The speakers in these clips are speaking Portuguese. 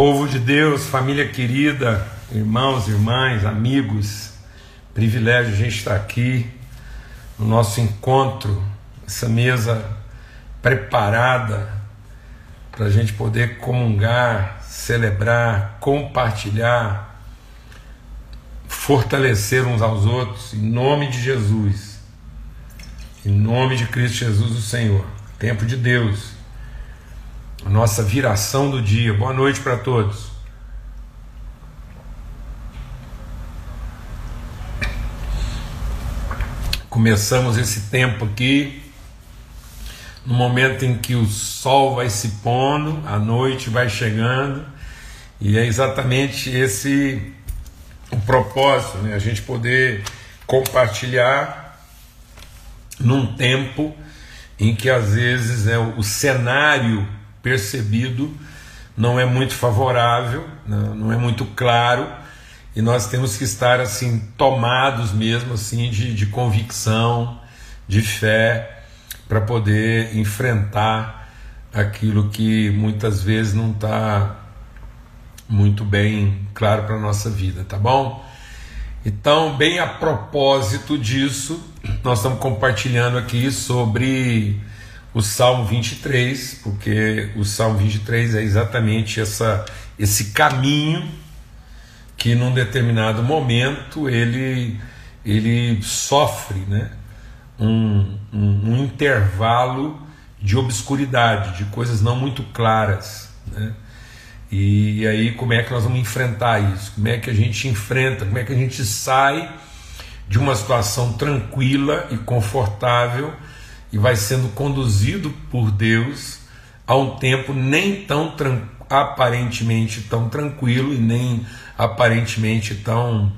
Povo de Deus, família querida, irmãos, irmãs, amigos, privilégio a gente estar aqui no nosso encontro, essa mesa preparada para a gente poder comungar, celebrar, compartilhar, fortalecer uns aos outros, em nome de Jesus, em nome de Cristo Jesus, o Senhor, tempo de Deus a nossa viração do dia. Boa noite para todos. Começamos esse tempo aqui no momento em que o sol vai se pondo, a noite vai chegando, e é exatamente esse o propósito, né? a gente poder compartilhar num tempo em que às vezes é o cenário percebido não é muito favorável, né, não é muito claro, e nós temos que estar assim tomados mesmo assim de, de convicção, de fé, para poder enfrentar aquilo que muitas vezes não está muito bem claro para a nossa vida, tá bom? Então, bem a propósito disso, nós estamos compartilhando aqui sobre o Salmo 23, porque o Salmo 23 é exatamente essa, esse caminho que num determinado momento ele, ele sofre né? um, um, um intervalo de obscuridade, de coisas não muito claras. Né? E aí, como é que nós vamos enfrentar isso? Como é que a gente enfrenta? Como é que a gente sai de uma situação tranquila e confortável? E vai sendo conduzido por Deus a um tempo nem tão aparentemente tão tranquilo e nem aparentemente tão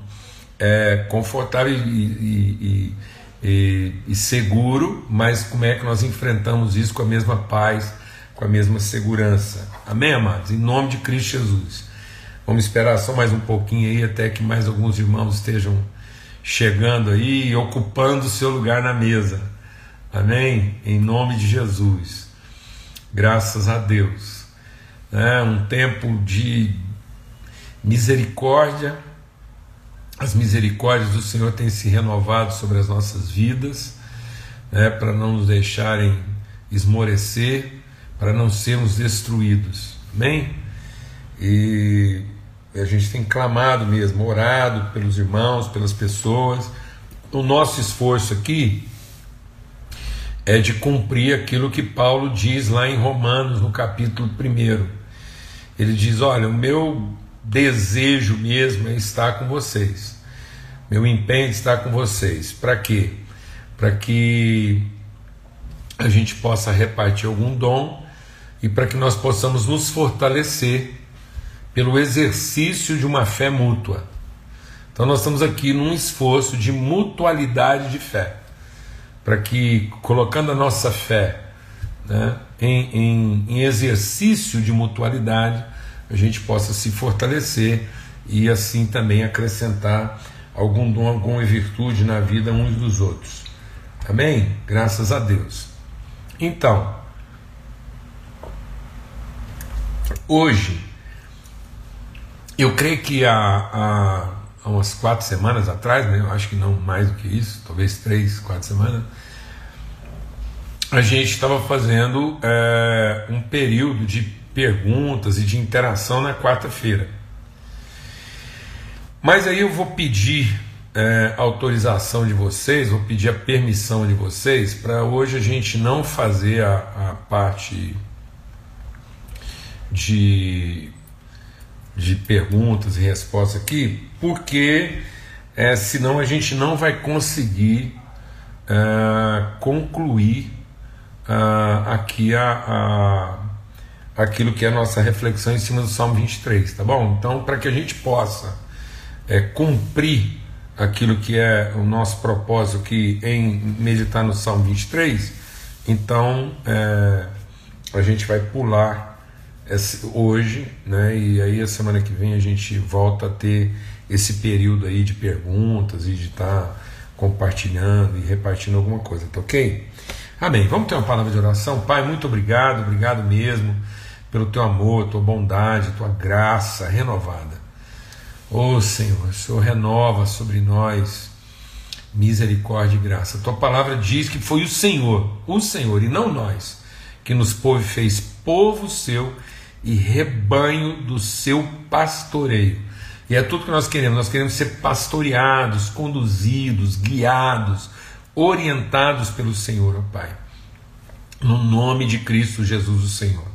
é, confortável e, e, e, e, seguro, mas como é que nós enfrentamos isso com a mesma paz, com a mesma segurança? Amém, amados? Em nome de Cristo Jesus. Vamos esperar só mais um pouquinho aí até que mais alguns irmãos estejam chegando aí e ocupando o seu lugar na mesa. Amém? Em nome de Jesus. Graças a Deus. É um tempo de misericórdia. As misericórdias do Senhor têm se renovado sobre as nossas vidas, né, para não nos deixarem esmorecer, para não sermos destruídos. Amém? E a gente tem clamado mesmo, orado pelos irmãos, pelas pessoas. O nosso esforço aqui é de cumprir aquilo que Paulo diz lá em Romanos, no capítulo 1. Ele diz: Olha, o meu desejo mesmo é estar com vocês, meu empenho é estar com vocês. Para quê? Para que a gente possa repartir algum dom e para que nós possamos nos fortalecer pelo exercício de uma fé mútua. Então, nós estamos aqui num esforço de mutualidade de fé para que, colocando a nossa fé né, em, em, em exercício de mutualidade, a gente possa se fortalecer e assim também acrescentar algum dom, alguma virtude na vida uns dos outros. Amém? Graças a Deus. Então, hoje, eu creio que há, há, há umas quatro semanas atrás, né, eu acho que não mais do que isso, talvez três, quatro semanas, a gente estava fazendo é, um período de perguntas e de interação na quarta-feira. Mas aí eu vou pedir é, autorização de vocês, vou pedir a permissão de vocês para hoje a gente não fazer a, a parte de, de perguntas e respostas aqui, porque é, senão a gente não vai conseguir é, concluir uh, aqui a, a, aquilo que é a nossa reflexão em cima do Salmo 23, tá bom? Então, para que a gente possa é, cumprir aquilo que é o nosso propósito que em meditar no Salmo 23, então é, a gente vai pular esse, hoje, né? E aí a semana que vem a gente volta a ter esse período aí de perguntas e de estar tá compartilhando e repartindo alguma coisa, tá ok? Amém. Vamos ter uma palavra de oração? Pai, muito obrigado, obrigado mesmo pelo teu amor, tua bondade, tua graça renovada. Ô oh, Senhor, o Senhor renova sobre nós misericórdia e graça. Tua palavra diz que foi o Senhor, o Senhor e não nós, que nos pôs fez povo seu e rebanho do seu pastoreio. E é tudo que nós queremos, nós queremos ser pastoreados, conduzidos, guiados, orientados pelo Senhor, ó Pai. No nome de Cristo Jesus, o Senhor.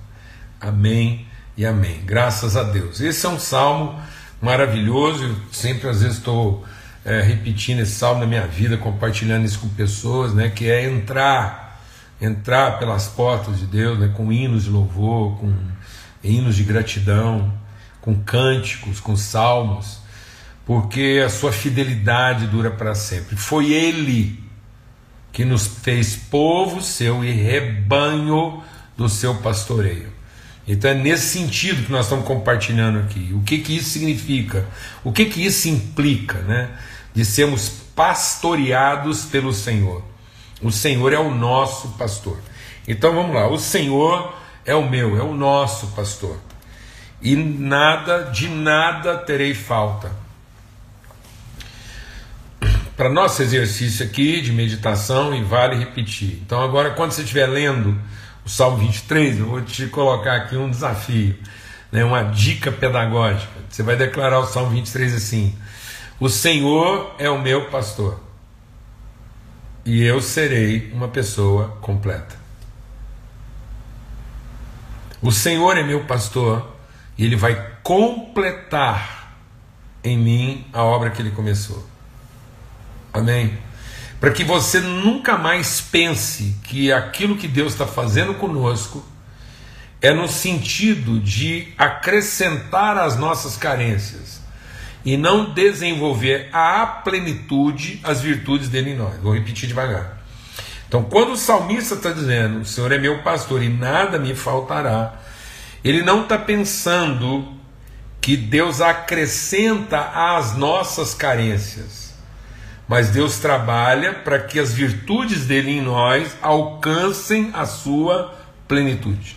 Amém e amém. Graças a Deus. Esse é um salmo maravilhoso. Eu sempre, às vezes, estou é, repetindo esse salmo na minha vida, compartilhando isso com pessoas, né? Que é entrar, entrar pelas portas de Deus, né? Com hinos de louvor, com hinos de gratidão, com cânticos, com salmos, porque a sua fidelidade dura para sempre. Foi Ele que nos fez povo seu e rebanho do seu pastoreio. Então é nesse sentido que nós estamos compartilhando aqui. O que, que isso significa? O que, que isso implica, né? De sermos pastoreados pelo Senhor. O Senhor é o nosso pastor. Então vamos lá. O Senhor é o meu, é o nosso pastor. E nada, de nada terei falta para nosso exercício aqui de meditação e vale repetir. Então, agora, quando você estiver lendo o Salmo 23, eu vou te colocar aqui um desafio, né, uma dica pedagógica. Você vai declarar o Salmo 23 assim: O Senhor é o meu pastor, e eu serei uma pessoa completa. O Senhor é meu pastor, e Ele vai completar em mim a obra que Ele começou. Amém? Para que você nunca mais pense que aquilo que Deus está fazendo conosco é no sentido de acrescentar as nossas carências e não desenvolver à plenitude as virtudes dele em nós. Vou repetir devagar. Então, quando o salmista está dizendo: O Senhor é meu pastor e nada me faltará, ele não está pensando que Deus acrescenta às nossas carências mas Deus trabalha para que as virtudes dele em nós alcancem a sua plenitude.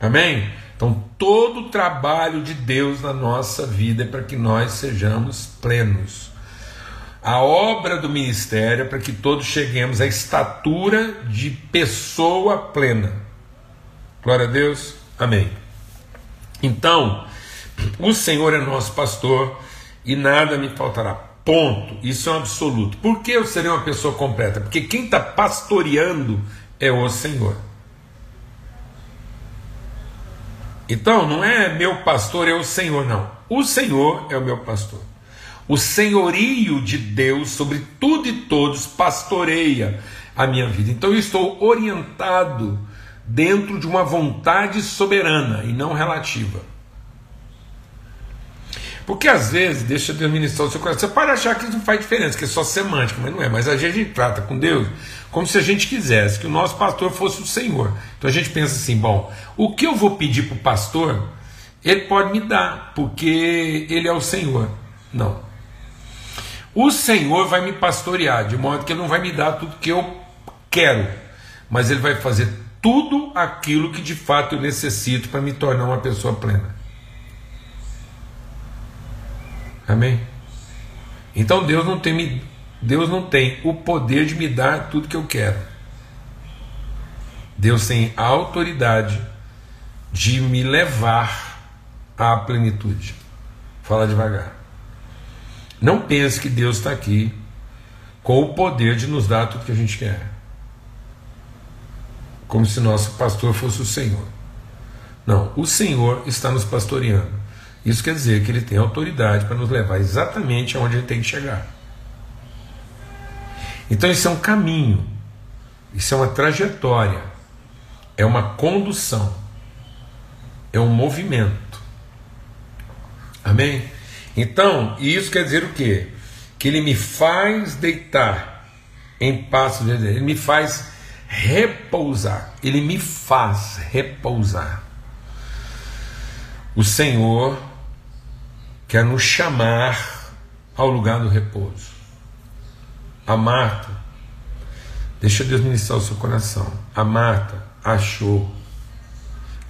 Amém? Então, todo o trabalho de Deus na nossa vida é para que nós sejamos plenos. A obra do ministério é para que todos cheguemos à estatura de pessoa plena. Glória a Deus. Amém. Então, o Senhor é nosso pastor e nada me faltará. Ponto. Isso é um absoluto. Por que eu serei uma pessoa completa? Porque quem está pastoreando é o Senhor. Então, não é meu pastor, é o Senhor, não. O Senhor é o meu pastor. O senhorio de Deus sobre tudo e todos pastoreia a minha vida. Então, eu estou orientado dentro de uma vontade soberana e não relativa. Porque às vezes, deixa Deus ministrar o seu coração. Você pode achar que isso não faz diferença, que é só semântica, mas não é. Mas a gente trata com Deus como se a gente quisesse que o nosso pastor fosse o Senhor. Então a gente pensa assim: bom, o que eu vou pedir para o pastor, ele pode me dar, porque ele é o Senhor. Não. O Senhor vai me pastorear, de modo que ele não vai me dar tudo que eu quero, mas ele vai fazer tudo aquilo que de fato eu necessito para me tornar uma pessoa plena. Amém? Então Deus não tem Deus não tem o poder de me dar tudo que eu quero. Deus tem a autoridade de me levar à plenitude. Fala devagar. Não pense que Deus está aqui com o poder de nos dar tudo que a gente quer. Como se nosso pastor fosse o Senhor. Não, o Senhor está nos pastoreando. Isso quer dizer que ele tem autoridade para nos levar exatamente aonde ele tem que chegar. Então isso é um caminho, isso é uma trajetória, é uma condução, é um movimento. Amém? Então, isso quer dizer o quê? Que ele me faz deitar em passos de ele me faz repousar, ele me faz repousar. O Senhor quer nos chamar ao lugar do repouso. A Marta, deixa Deus ministrar o seu coração. A Marta achou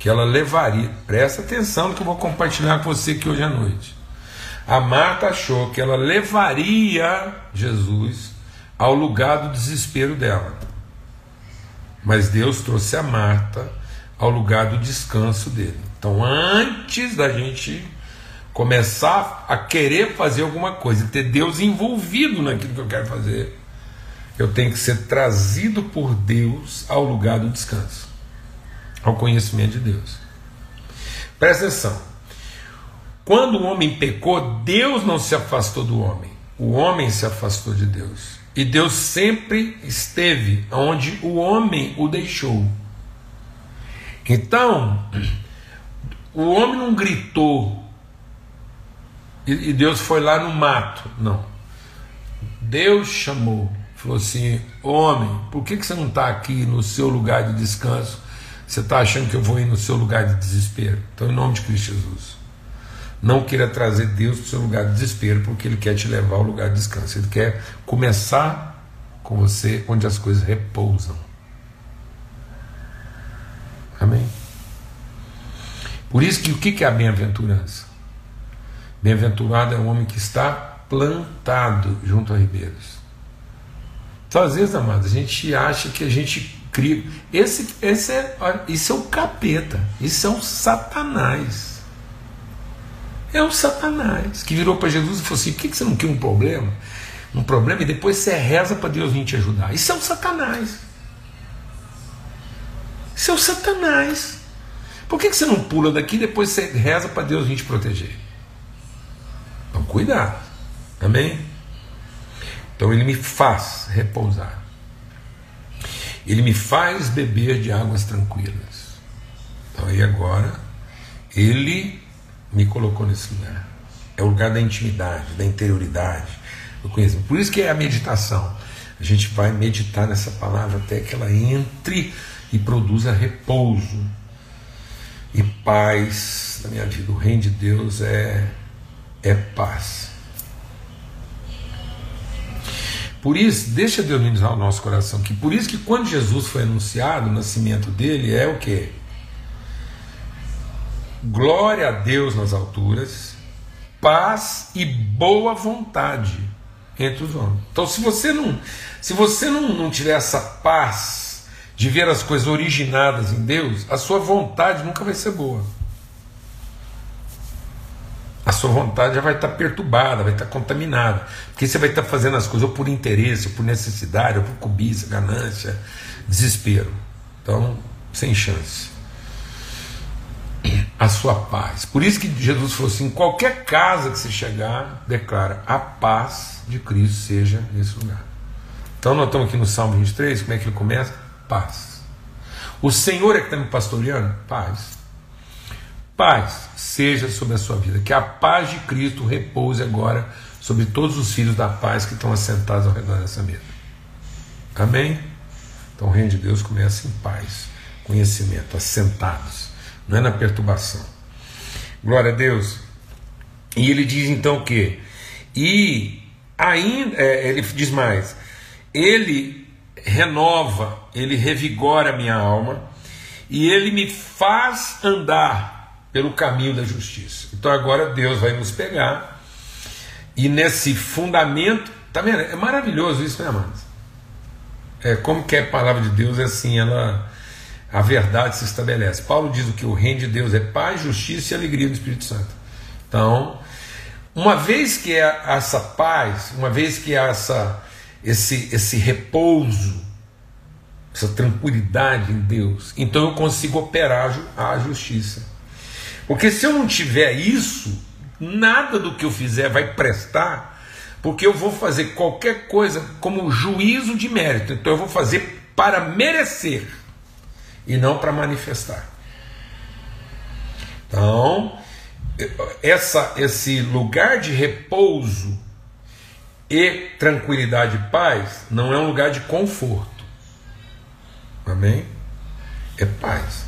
que ela levaria, presta atenção no que eu vou compartilhar com você aqui hoje à noite. A Marta achou que ela levaria Jesus ao lugar do desespero dela. Mas Deus trouxe a Marta ao lugar do descanso dele. Então, antes da gente começar a querer fazer alguma coisa, ter Deus envolvido naquilo que eu quero fazer, eu tenho que ser trazido por Deus ao lugar do descanso, ao conhecimento de Deus. Presta atenção. Quando o homem pecou, Deus não se afastou do homem, o homem se afastou de Deus. E Deus sempre esteve onde o homem o deixou. Então, o homem não gritou e Deus foi lá no mato. Não. Deus chamou, falou assim: Homem, por que, que você não está aqui no seu lugar de descanso? Você está achando que eu vou ir no seu lugar de desespero? Então, em nome de Cristo Jesus, não queira trazer Deus para o seu lugar de desespero, porque Ele quer te levar ao lugar de descanso. Ele quer começar com você onde as coisas repousam. Amém? Por isso que o que é a bem-aventurança? Bem-aventurado é o homem que está plantado junto a ribeiros. Então, às vezes, amados, a gente acha que a gente cria. Esse, esse é, isso é o capeta, isso é o Satanás. É o Satanás que virou para Jesus e falou assim: por que você não quer um problema? Um problema e depois você reza para Deus vir te ajudar. Isso é o Satanás. Isso é o Satanás. Por que você não pula daqui e depois você reza para Deus vir te proteger? Então, cuidado. Amém? Então, ele me faz repousar. Ele me faz beber de águas tranquilas. Então, aí agora, ele me colocou nesse lugar. É o lugar da intimidade, da interioridade, do conhecimento. Por isso que é a meditação. A gente vai meditar nessa palavra até que ela entre e produza repouso e paz na minha vida. O reino de Deus é é paz. Por isso, deixa Deus ministrar o nosso coração que por isso que quando Jesus foi anunciado, o nascimento dele é o que? Glória a Deus nas alturas, paz e boa vontade entre os homens. Então, se você não, se você não, não tiver essa paz de ver as coisas originadas em Deus, a sua vontade nunca vai ser boa a sua vontade já vai estar perturbada, vai estar contaminada. Porque você vai estar fazendo as coisas ou por interesse, ou por necessidade, ou por cobiça, ganância, desespero. Então, sem chance. A sua paz. Por isso que Jesus falou assim: qualquer casa que você chegar, declara a paz de Cristo seja nesse lugar. Então, nós estamos aqui no Salmo 23, como é que ele começa? Paz. O Senhor é que está me pastoreando? Paz. Paz seja sobre a sua vida. Que a paz de Cristo repouse agora sobre todos os filhos da paz que estão assentados ao redor dessa mesa. Amém? Então o reino de Deus começa em paz, conhecimento, assentados, não é na perturbação. Glória a Deus. E ele diz então que, e ainda, é, ele diz mais, ele renova, ele revigora a minha alma, e ele me faz andar pelo caminho da justiça. Então agora Deus vai nos pegar e nesse fundamento, tá vendo? É maravilhoso isso, né, amados? É como que é a palavra de Deus é assim, ela a verdade se estabelece. Paulo diz o que o reino de Deus é paz, justiça e alegria do Espírito Santo. Então, uma vez que é essa paz, uma vez que é essa esse esse repouso, essa tranquilidade em Deus, então eu consigo operar a justiça. Porque se eu não tiver isso, nada do que eu fizer vai prestar, porque eu vou fazer qualquer coisa como juízo de mérito. Então eu vou fazer para merecer e não para manifestar. Então, essa, esse lugar de repouso e tranquilidade e paz não é um lugar de conforto. Amém? É paz.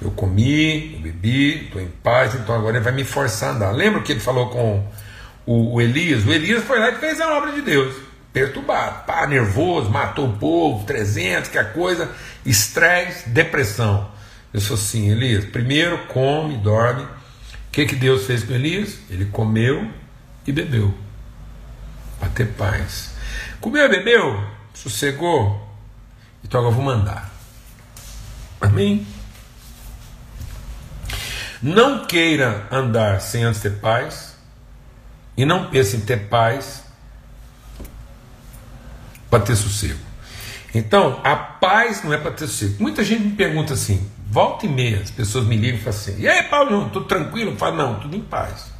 Eu comi, eu bebi, estou em paz, então agora ele vai me forçar a andar. Lembra o que ele falou com o, o, Elias? O Elias foi lá e fez a obra de Deus. Perturbado, pá, nervoso, matou o povo, 300, que a coisa, estresse, depressão. Ele falou assim: Elias, primeiro come, dorme. O que, que Deus fez com Elias? Ele comeu e bebeu para ter paz. Comeu e bebeu, sossegou, então agora eu vou mandar. Amém? Não queira andar sem antes ter paz, e não pense em ter paz para ter sossego. Então, a paz não é para ter sossego. Muita gente me pergunta assim, volta e meia, as pessoas me ligam e falam assim: e aí, Paulo, estou tranquilo? Eu falo, não, tudo em paz.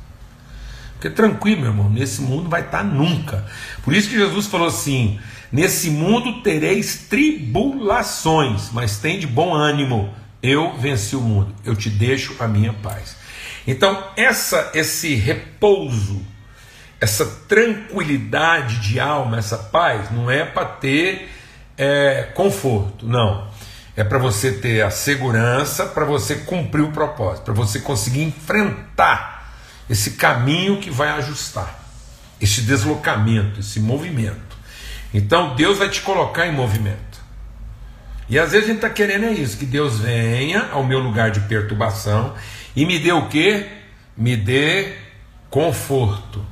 Porque tranquilo, meu irmão, nesse mundo vai estar nunca. Por isso que Jesus falou assim: nesse mundo tereis tribulações, mas tem de bom ânimo eu venci o mundo, eu te deixo a minha paz. Então, essa esse repouso, essa tranquilidade de alma, essa paz, não é para ter é, conforto, não. É para você ter a segurança, para você cumprir o propósito, para você conseguir enfrentar esse caminho que vai ajustar, esse deslocamento, esse movimento. Então Deus vai te colocar em movimento. E às vezes a gente está querendo é isso, que Deus venha ao meu lugar de perturbação e me dê o que? Me dê conforto,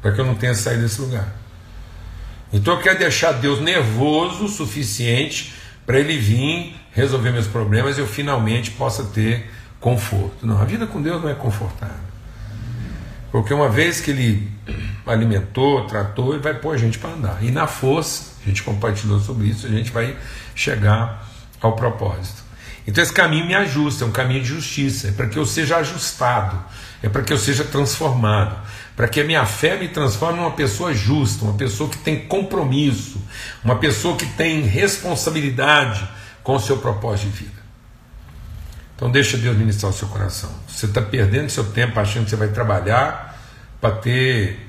para que eu não tenha saído desse lugar. Então quero deixar Deus nervoso o suficiente para Ele vir resolver meus problemas e eu finalmente possa ter conforto. Não, a vida com Deus não é confortável. Porque uma vez que Ele alimentou, tratou, Ele vai pôr a gente para andar. E na força, a gente compartilhou sobre isso, a gente vai chegar ao propósito. Então esse caminho me ajusta, é um caminho de justiça, é para que eu seja ajustado, é para que eu seja transformado, para que a minha fé me transforme numa pessoa justa, uma pessoa que tem compromisso, uma pessoa que tem responsabilidade com o seu propósito de vida. Então deixa Deus ministrar o seu coração. Você está perdendo seu tempo achando que você vai trabalhar para ter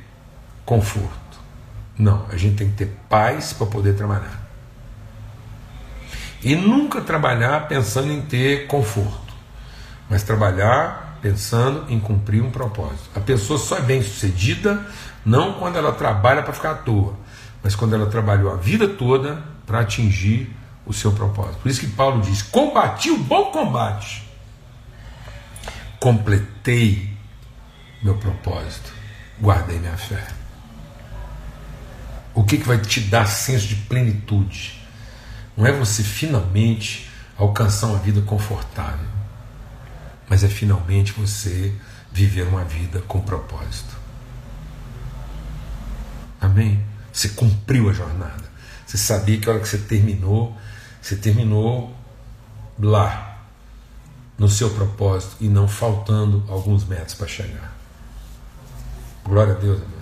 conforto. Não, a gente tem que ter paz para poder trabalhar. E nunca trabalhar pensando em ter conforto, mas trabalhar pensando em cumprir um propósito. A pessoa só é bem sucedida não quando ela trabalha para ficar à toa, mas quando ela trabalhou a vida toda para atingir o seu propósito. Por isso que Paulo diz: combati o bom combate, completei meu propósito, guardei minha fé. O que, que vai te dar senso de plenitude? Não é você finalmente alcançar uma vida confortável, mas é finalmente você viver uma vida com propósito. Amém? Você cumpriu a jornada. Você sabia que a hora que você terminou, você terminou lá, no seu propósito, e não faltando alguns metros para chegar. Glória a Deus, amados.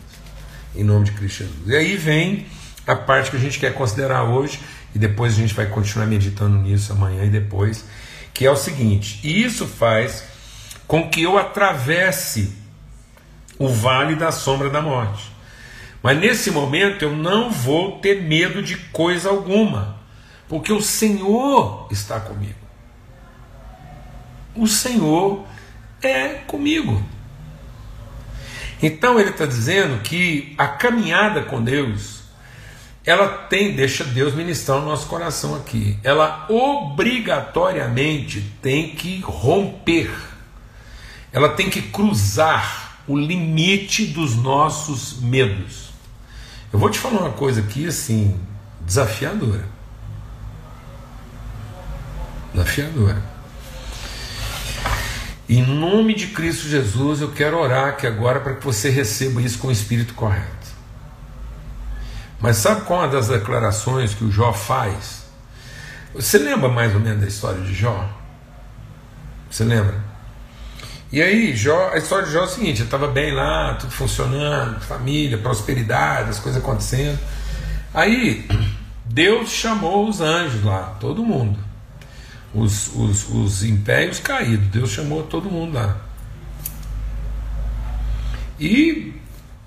Em nome de Cristo Jesus. E aí vem a parte que a gente quer considerar hoje, e depois a gente vai continuar meditando nisso amanhã e depois, que é o seguinte: isso faz com que eu atravesse o vale da sombra da morte. Mas nesse momento eu não vou ter medo de coisa alguma, porque o Senhor está comigo. O Senhor é comigo. Então ele está dizendo que a caminhada com Deus ela tem, deixa Deus ministrar o nosso coração aqui, ela obrigatoriamente tem que romper, ela tem que cruzar o limite dos nossos medos. Eu vou te falar uma coisa aqui assim, desafiadora. Desafiadora. Em nome de Cristo Jesus, eu quero orar aqui agora para que você receba isso com o espírito correto. Mas sabe qual é uma das declarações que o Jó faz? Você lembra mais ou menos da história de Jó? Você lembra? E aí, Jó, a história de Jó é o seguinte: estava bem lá, tudo funcionando, família, prosperidade, as coisas acontecendo. Aí, Deus chamou os anjos lá, todo mundo. Os, os, os impérios caídos, Deus chamou todo mundo lá. E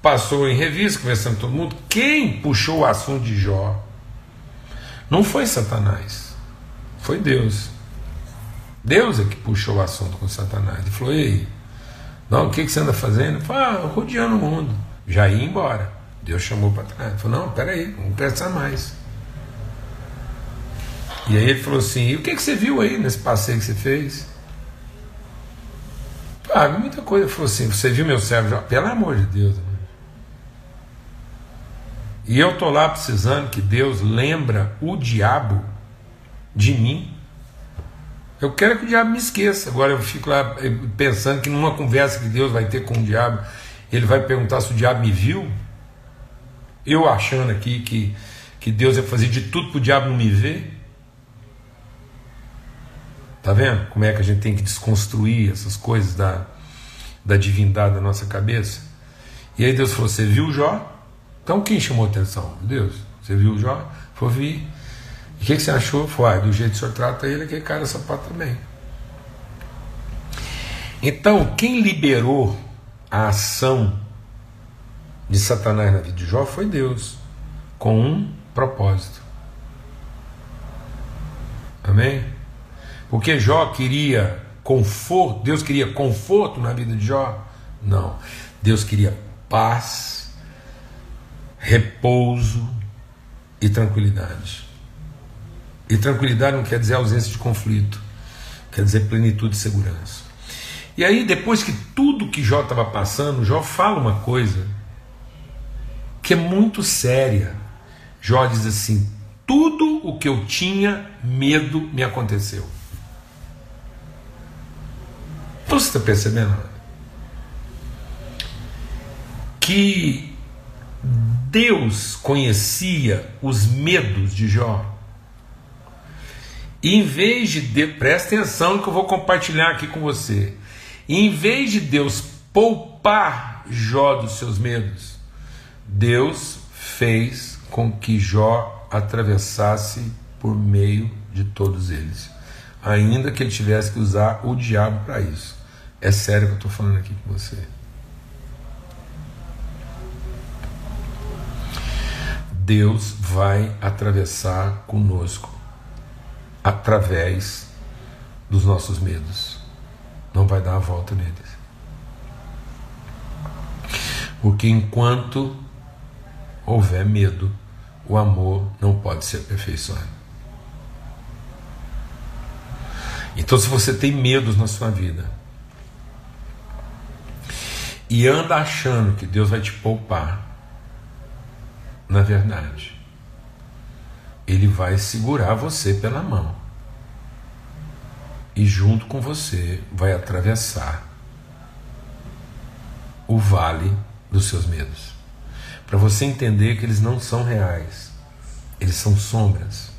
passou em revista, conversando com todo mundo. Quem puxou o assunto de Jó não foi Satanás, foi Deus. Deus é que puxou o assunto com Satanás. Ele falou: Ei, não, o que, que você anda fazendo? Ele falou: ah, rodeando o mundo. Já ia embora. Deus chamou para trás. Ele falou: Não, peraí, vamos pensar mais. E aí ele falou assim: e o que, que você viu aí nesse passeio que você fez? Ah, muita coisa. Ele falou assim: você viu meu servo? Pelo amor de Deus. E eu estou lá precisando que Deus lembra o diabo de mim. Eu quero que o diabo me esqueça. Agora eu fico lá eh, pensando que numa conversa que Deus vai ter com o diabo, ele vai perguntar se o diabo me viu. Eu achando aqui que, que Deus ia fazer de tudo para o diabo não me ver. Tá vendo como é que a gente tem que desconstruir essas coisas da, da divindade da nossa cabeça? E aí Deus falou: Você viu Jó? Então quem chamou atenção? Deus. Você viu Jó? Foi vi. E o que, que, você achou? Foi, ah, do jeito que o senhor trata ele, aquele cara sapato também. Então, quem liberou a ação de Satanás na vida de Jó foi Deus, com um propósito. Amém? Porque Jó queria conforto, Deus queria conforto na vida de Jó? Não. Deus queria paz, repouso e tranquilidade. E tranquilidade não quer dizer ausência de conflito, quer dizer plenitude e segurança. E aí, depois que tudo que Jó estava passando, Jó fala uma coisa que é muito séria. Jó diz assim: tudo o que eu tinha medo me aconteceu. Você está percebendo? Que Deus conhecia os medos de Jó. E em vez de, de presta atenção que eu vou compartilhar aqui com você. Em vez de Deus poupar Jó dos seus medos, Deus fez com que Jó atravessasse por meio de todos eles, ainda que ele tivesse que usar o diabo para isso. É sério que eu estou falando aqui com você. Deus vai atravessar conosco através dos nossos medos. Não vai dar a volta neles. Porque enquanto houver medo, o amor não pode ser aperfeiçoado. Então, se você tem medos na sua vida, e anda achando que Deus vai te poupar, na verdade, Ele vai segurar você pela mão e, junto com você, vai atravessar o vale dos seus medos. Para você entender que eles não são reais, eles são sombras.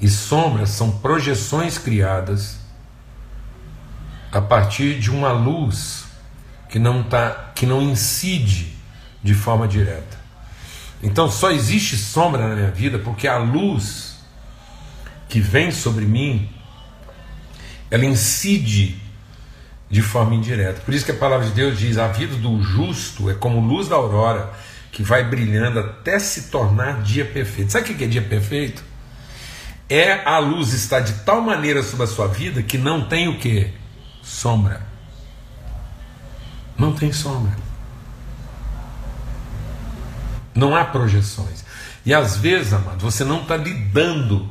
E sombras são projeções criadas a partir de uma luz que não tá, que não incide de forma direta. Então só existe sombra na minha vida porque a luz que vem sobre mim ela incide de forma indireta. Por isso que a palavra de Deus diz: a vida do justo é como luz da aurora que vai brilhando até se tornar dia perfeito. Sabe o que é dia perfeito? É a luz estar de tal maneira sobre a sua vida que não tem o que? Sombra. Não tem sombra. Não há projeções. E às vezes, amado, você não está lidando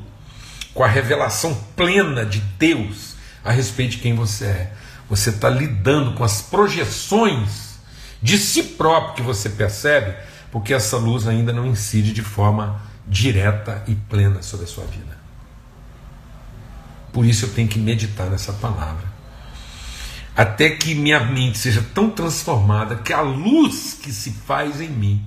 com a revelação plena de Deus a respeito de quem você é. Você está lidando com as projeções de si próprio que você percebe, porque essa luz ainda não incide de forma direta e plena sobre a sua vida. Por isso eu tenho que meditar nessa palavra até que minha mente seja tão transformada que a luz que se faz em mim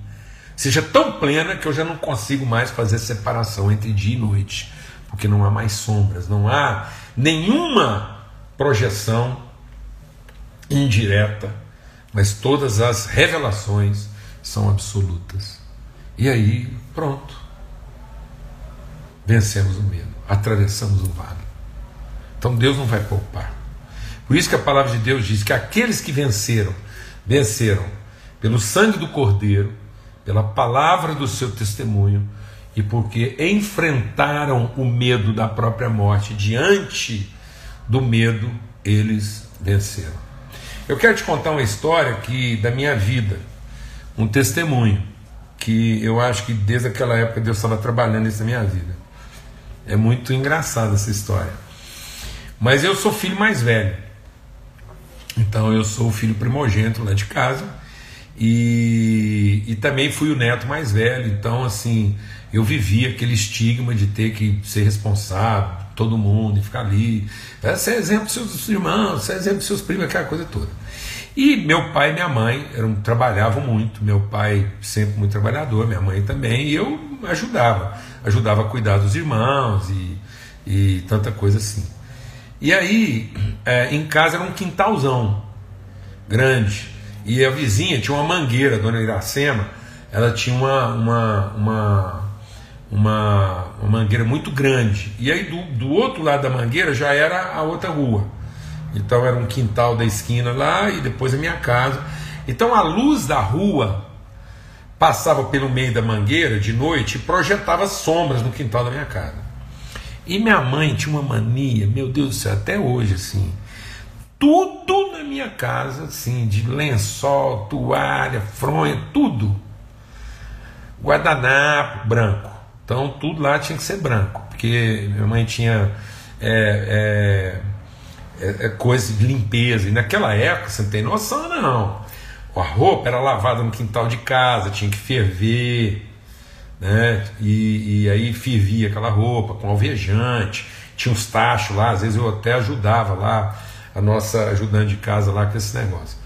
seja tão plena que eu já não consigo mais fazer separação entre dia e noite, porque não há mais sombras, não há nenhuma projeção indireta, mas todas as revelações são absolutas. E aí, pronto. Vencemos o medo, atravessamos o vale. Então Deus não vai poupar. Por isso que a palavra de Deus diz que aqueles que venceram, venceram pelo sangue do Cordeiro, pela palavra do seu testemunho e porque enfrentaram o medo da própria morte, diante do medo, eles venceram. Eu quero te contar uma história que da minha vida, um testemunho que eu acho que desde aquela época Deus estava trabalhando isso na minha vida. É muito engraçada essa história. Mas eu sou filho mais velho. Então eu sou o filho primogênito lá de casa. E, e também fui o neto mais velho. Então, assim, eu vivi aquele estigma de ter que ser responsável, todo mundo, e ficar ali. É, ser exemplo dos seus irmãos, ser exemplo dos seus primos, aquela coisa toda. E meu pai e minha mãe eram, trabalhavam muito, meu pai sempre muito trabalhador, minha mãe também, e eu ajudava, ajudava a cuidar dos irmãos e, e tanta coisa assim. E aí, é, em casa era um quintalzão grande, e a vizinha tinha uma mangueira, a dona Iracema, ela tinha uma, uma, uma, uma, uma mangueira muito grande, e aí do, do outro lado da mangueira já era a outra rua. Então era um quintal da esquina lá e depois a minha casa. Então a luz da rua passava pelo meio da mangueira de noite e projetava sombras no quintal da minha casa. E minha mãe tinha uma mania, meu Deus do céu, até hoje assim. Tudo na minha casa, assim, de lençol, toalha, fronha, tudo. Guardanapo, branco. Então tudo lá tinha que ser branco, porque minha mãe tinha. É, é, é, é coisa de limpeza. E naquela época, você não tem noção, não. A roupa era lavada no quintal de casa, tinha que ferver, né? E, e aí fervia aquela roupa com alvejante, tinha uns tachos lá, às vezes eu até ajudava lá, a nossa ajudante de casa lá com esse negócio.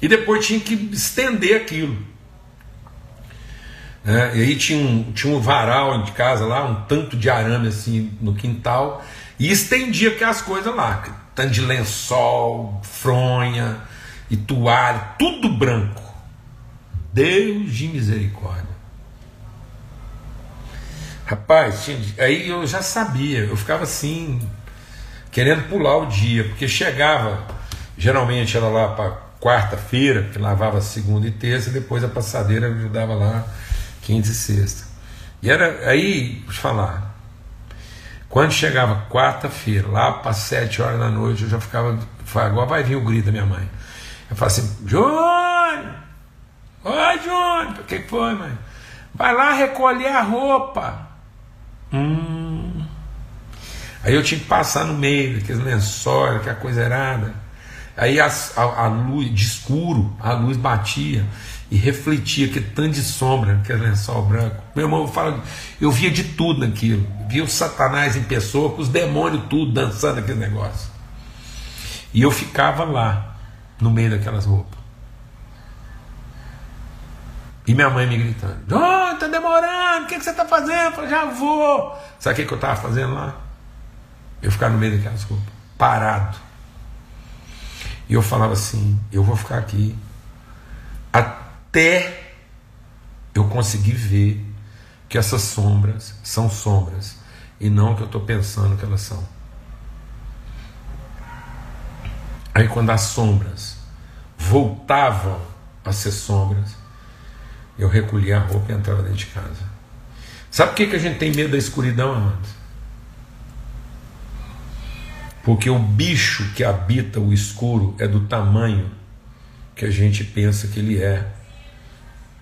E depois tinha que estender aquilo. Né? E aí tinha um, tinha um varal de casa lá, um tanto de arame assim no quintal, e estendia aquelas coisas lá tanto de lençol, fronha e toalha, tudo branco. Deus de misericórdia. Rapaz, aí eu já sabia, eu ficava assim, querendo pular o dia, porque chegava, geralmente era lá para quarta-feira, que lavava segunda e terça, e depois a passadeira ajudava lá quinta e sexta. E era aí, deixa eu falar, quando chegava quarta-feira, lá para sete horas da noite, eu já ficava. Agora vai vir o grito da minha mãe. Eu falava assim: Júnior! Oi, Júnior! O que foi, mãe? Vai lá recolher a roupa. Hum. Aí eu tinha que passar no meio, aqueles lençóis, aquela coisa errada. Aí a, a, a luz, de escuro, a luz batia e refletia que tanto de sombra, aquele lençol branco. Meu irmão fala, eu via de tudo naquilo. Via o Satanás em pessoa, com os demônios tudo dançando aquele negócio. E eu ficava lá, no meio daquelas roupas. E minha mãe me gritando: Oh, tá demorando, o que, que você está fazendo? Eu falei, já vou. Sabe o que, que eu estava fazendo lá? Eu ficava no meio daquelas roupas, parado. E eu falava assim: eu vou ficar aqui até eu conseguir ver que essas sombras são sombras e não que eu estou pensando que elas são. Aí, quando as sombras voltavam a ser sombras, eu recolhia a roupa e entrava dentro de casa. Sabe por que, que a gente tem medo da escuridão, amados? Porque o bicho que habita o escuro é do tamanho que a gente pensa que ele é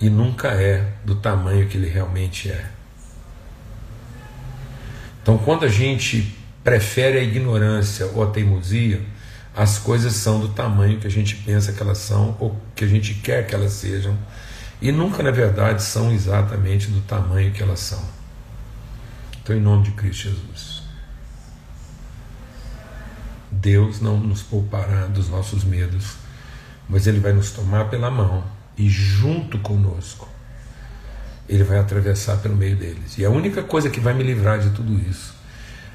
e nunca é do tamanho que ele realmente é. Então, quando a gente prefere a ignorância ou a teimosia, as coisas são do tamanho que a gente pensa que elas são ou que a gente quer que elas sejam, e nunca, na verdade, são exatamente do tamanho que elas são. Então, em nome de Cristo Jesus, Deus não nos poupará dos nossos medos, mas Ele vai nos tomar pela mão e junto conosco ele vai atravessar pelo meio deles. E a única coisa que vai me livrar de tudo isso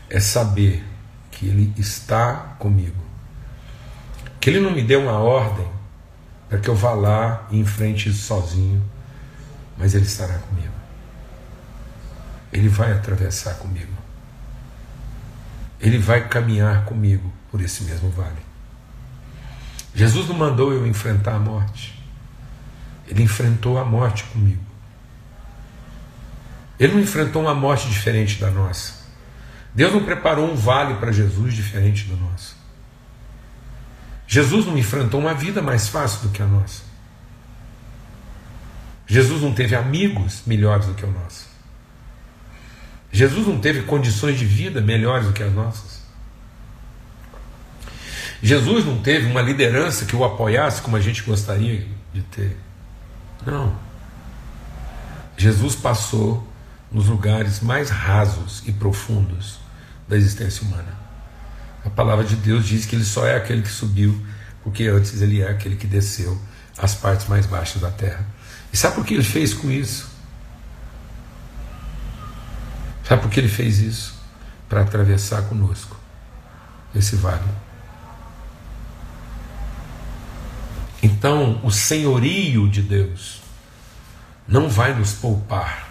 é saber que ele está comigo. Que ele não me deu uma ordem para que eu vá lá e enfrente isso sozinho, mas ele estará comigo. Ele vai atravessar comigo. Ele vai caminhar comigo por esse mesmo vale. Jesus não mandou eu enfrentar a morte. Ele enfrentou a morte comigo. Ele não enfrentou uma morte diferente da nossa. Deus não preparou um vale para Jesus diferente do nosso. Jesus não enfrentou uma vida mais fácil do que a nossa. Jesus não teve amigos melhores do que o nosso. Jesus não teve condições de vida melhores do que as nossas. Jesus não teve uma liderança que o apoiasse como a gente gostaria de ter. Não. Jesus passou nos lugares mais rasos e profundos da existência humana. A palavra de Deus diz que ele só é aquele que subiu, porque antes ele é aquele que desceu às partes mais baixas da terra. E sabe por que ele fez com isso? Sabe por que ele fez isso? Para atravessar conosco esse vale. Então, o senhorio de Deus não vai nos poupar.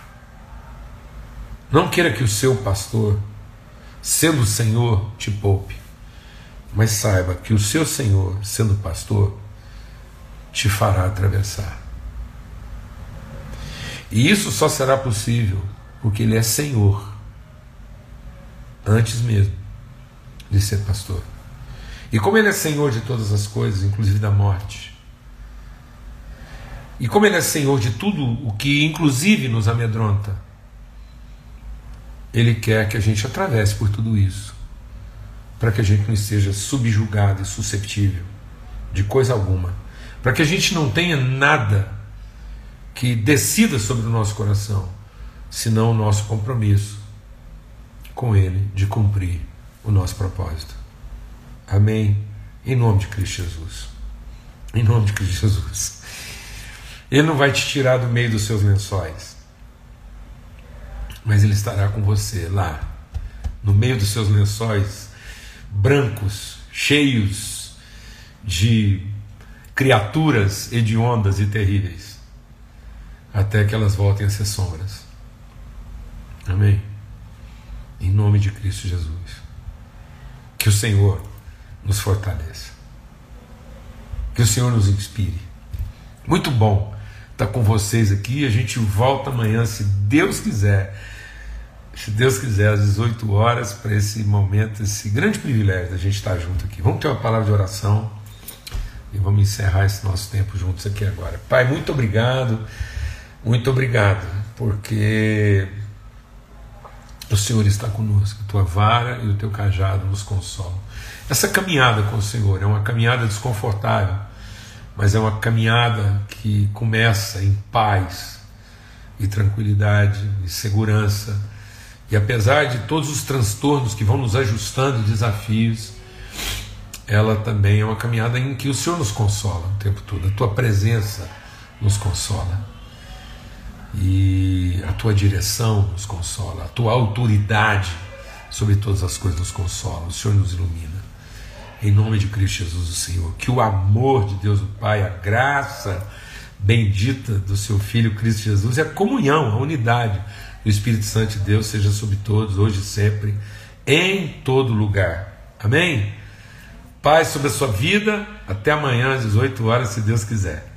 Não queira que o seu pastor, sendo o Senhor, te poupe, mas saiba que o seu Senhor, sendo pastor, te fará atravessar. E isso só será possível porque Ele é Senhor, antes mesmo de ser pastor. E como Ele é Senhor de todas as coisas, inclusive da morte, e como Ele é Senhor de tudo o que, inclusive, nos amedronta, Ele quer que a gente atravesse por tudo isso, para que a gente não esteja subjugado e susceptível de coisa alguma, para que a gente não tenha nada que decida sobre o nosso coração, senão o nosso compromisso com Ele de cumprir o nosso propósito. Amém? Em nome de Cristo Jesus. Em nome de Cristo Jesus. Ele não vai te tirar do meio dos seus lençóis, mas Ele estará com você lá, no meio dos seus lençóis brancos, cheios de criaturas hediondas e terríveis, até que elas voltem a ser sombras. Amém? Em nome de Cristo Jesus. Que o Senhor nos fortaleça. Que o Senhor nos inspire. Muito bom estar com vocês aqui. A gente volta amanhã, se Deus quiser. Se Deus quiser, às 18 horas, para esse momento, esse grande privilégio da gente estar junto aqui. Vamos ter uma palavra de oração e vamos encerrar esse nosso tempo juntos aqui agora. Pai, muito obrigado, muito obrigado, porque o Senhor está conosco, a tua vara e o teu cajado nos consolam. Essa caminhada com o Senhor é uma caminhada desconfortável mas é uma caminhada que começa em paz e tranquilidade e segurança. E apesar de todos os transtornos que vão nos ajustando desafios, ela também é uma caminhada em que o Senhor nos consola o tempo todo, a tua presença nos consola. E a tua direção nos consola, a tua autoridade sobre todas as coisas nos consola, o Senhor nos ilumina. Em nome de Cristo Jesus, o Senhor. Que o amor de Deus, o Pai, a graça bendita do seu Filho Cristo Jesus e a comunhão, a unidade do Espírito Santo de Deus seja sobre todos, hoje e sempre, em todo lugar. Amém? Paz sobre a sua vida. Até amanhã às 18 horas, se Deus quiser.